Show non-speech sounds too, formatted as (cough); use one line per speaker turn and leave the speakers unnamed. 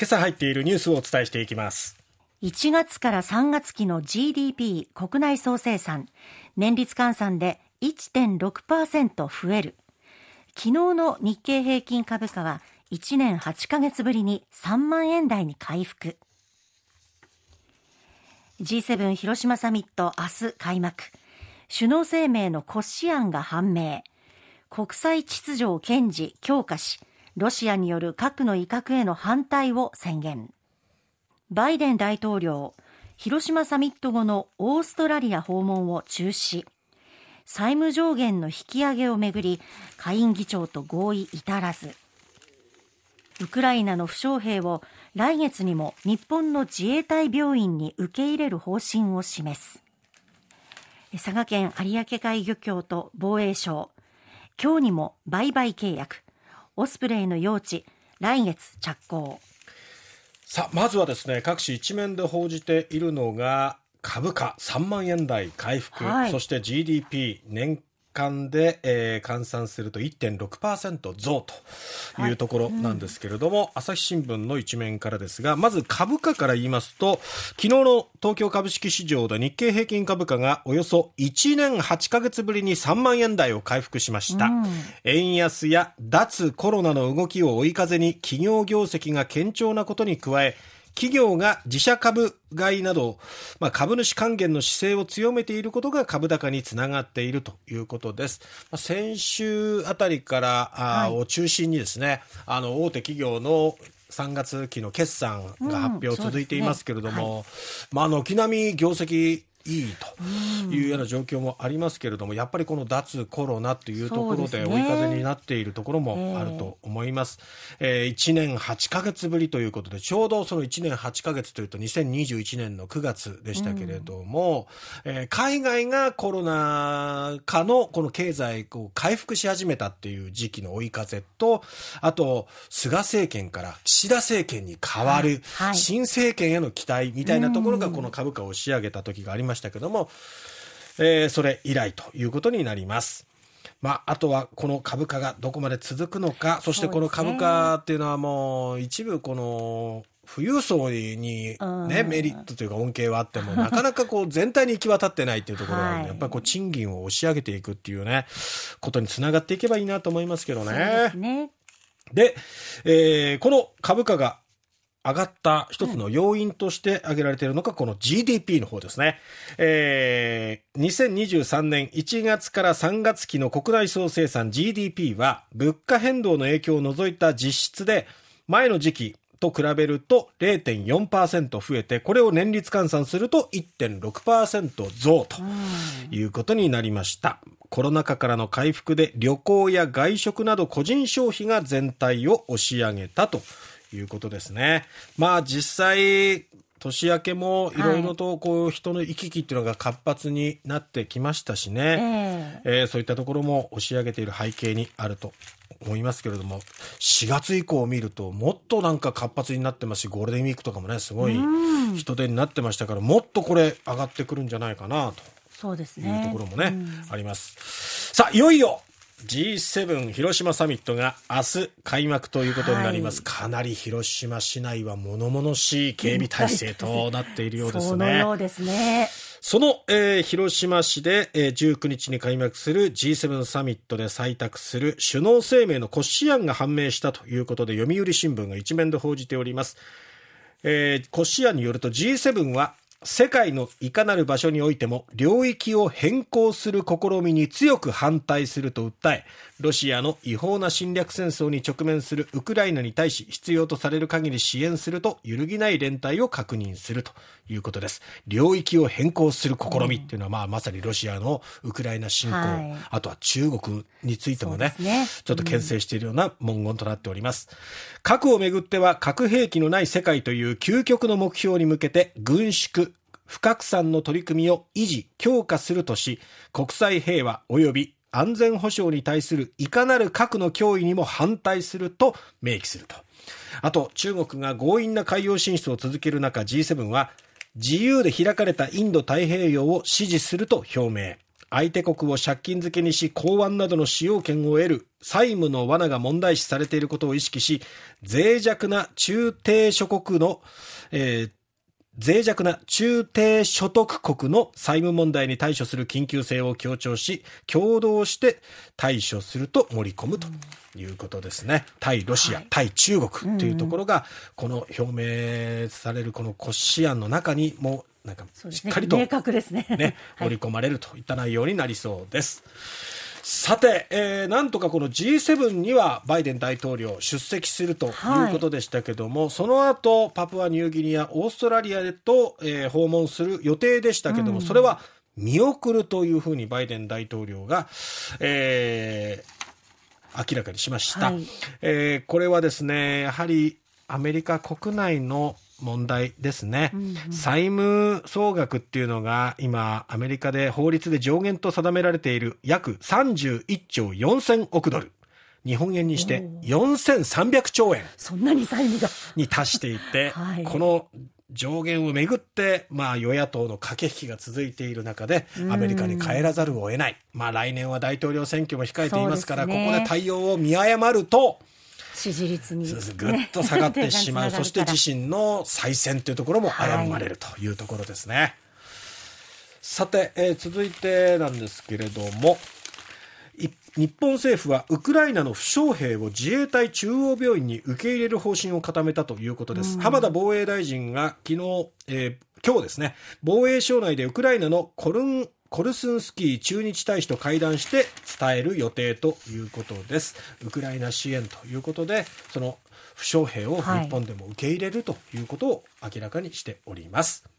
今朝入っているニュースをお伝えしていきます。
1月から3月期の GDP 国内総生産。年率換算で1.6%増える。昨日の日経平均株価は1年8ヶ月ぶりに3万円台に回復。G7 広島サミット明日開幕。首脳声明の骨子案が判明。国際秩序を堅持強化しロシアによる核の威嚇への反対を宣言。バイデン大統領広島サミット後のオーストラリア訪問を中止。債務上限の引き上げをめぐり下院議長と合意至らず。ウクライナの負傷兵を来月にも日本の自衛隊病院に受け入れる方針を示す。佐賀県有明海漁協と防衛省。今日にも売買契約。オスプレイの用地来月着工。
さあまずはですね各紙一面で報じているのが株価3万円台回復、はい、そして GDP 年間で、えー、換算すると1.6%増というところなんですけれども、はいうん、朝日新聞の一面からですが、まず株価から言いますと、昨日の東京株式市場で日経平均株価がおよそ1年8ヶ月ぶりに3万円台を回復しました。うん、円安や脱コロナの動きを追い風に企業業績が堅調なことに加え、企業が自社株買いなど、まあ、株主還元の姿勢を強めていることが株高につながっているということです。まあ、先週あたりからあ、はい、を中心にですね、あの大手企業の3月期の決算が発表続いていますけれども、うんねはい、まあ、軒並み業績いいというような状況もありますけれども、やっぱりこの脱コロナというところで追い風になっているところもあると思います。えー、1年8か月ぶりということで、ちょうどその1年8か月というと2021年の9月でしたけれども、うん、えー、海外がコロナ禍のこの経済を回復し始めたっていう時期の追い風と、あと、菅政権から岸田政権に変わる、新政権への期待みたいなところがこの株価を押し上げた時がありました。ましたけども、えー、それ以来ということになります。まあ、あとはこの株価がどこまで続くのか、そしてこの株価っていうのはもう一部この富裕層にね、メリットというか恩恵はあっても、なかなかこう全体に行き渡ってないっていうところが、やっぱりこう賃金を押し上げていくっていうね、ことにつながっていけばいいなと思いますけどね。で、ね、えー、この株価が上がった一つの要因として挙げられているのがこの GDP の方ですね。えー、2023年1月から3月期の国内総生産 GDP は物価変動の影響を除いた実質で前の時期と比べると0.4%増えて、これを年率換算すると1.6%増ということになりました。コロナ禍からの回復で旅行や外食など個人消費が全体を押し上げたということですね。まあ実際、年明けもいろいろとこう人の行き来っていうのが活発になってきましたしね、えー、えー、そういったところも押し上げている背景にあると思いますけれども4月以降を見るともっとなんか活発になってますしゴールデンウィークとかもねすごい人手になってましたからもっとこれ上がってくるんじゃないかなとそうですね。いうところもね、あります。さあ、いよいよ G7 広島サミットが明日開幕ということになります、はい、かなり広島市内は物々しい警備体制となっているようですね。そ
うですね。
その、えー、広島市で、えー、19日に開幕する G7 サミットで採択する首脳声明の骨子案が判明したということで読売新聞が一面で報じております。えー、骨子案によると G7 は世界のいかなる場所においても領域を変更する試みに強く反対すると訴え、ロシアの違法な侵略戦争に直面するウクライナに対し必要とされる限り支援すると揺るぎない連帯を確認するということです。領域を変更する試みっていうのは、まあ、まさにロシアのウクライナ侵攻、はい、あとは中国についてもね、ねちょっと牽制しているような文言となっております。核をめぐっては核兵器のない世界という究極の目標に向けて軍縮、不拡散の取り組みを維持、強化するとし、国際平和及び安全保障に対するいかなる核の脅威にも反対すると明記すると。あと、中国が強引な海洋進出を続ける中、G7 は、自由で開かれたインド太平洋を支持すると表明。相手国を借金付けにし港湾などの使用権を得る債務の罠が問題視されていることを意識し脆弱な中低諸国の、えー脆弱な中低所得国の債務問題に対処する緊急性を強調し、共同して対処すると盛り込むということですね。対ロシア、はい、対中国というところが、この表明されるこの骨子案の中にもなんかしっかりと、
ね、明確ですね。
ね (laughs) 盛り込まれるといった内容になりそうです。さて、えー、なんとかこの G7 にはバイデン大統領出席するということでしたけども、はい、その後パプアニューギニアオーストラリアへと、えー、訪問する予定でしたけども、うん、それは見送るというふうにバイデン大統領が、えー、明らかにしました、はい、えー、これはですねやはりアメリカ国内の問題ですね、うんうん、債務総額っていうのが今アメリカで法律で上限と定められている約31兆4000億ドル。日本円にして4300兆円。
そんなに債務が。
に達していて、(laughs) はい、この上限をめぐって、まあ、与野党の駆け引きが続いている中で、アメリカに帰らざるを得ない。まあ、来年は大統領選挙も控えていますから、ね、ここで対応を見誤ると、
支持率に、
ぐっと下がってしまう。(laughs) そして自身の再選というところも危ぶまれるというところですね、はい、さて、えー、続いてなんですけれども日本政府はウクライナの負傷兵を自衛隊中央病院に受け入れる方針を固めたということです、浜田防衛大臣が昨日、えー、今日ですね防衛省内でウクライナのコルンコルスンスキー駐日大使と会談して伝える予定ということです。ウクライナ支援ということで、その負傷兵を日本でも受け入れるということを明らかにしております。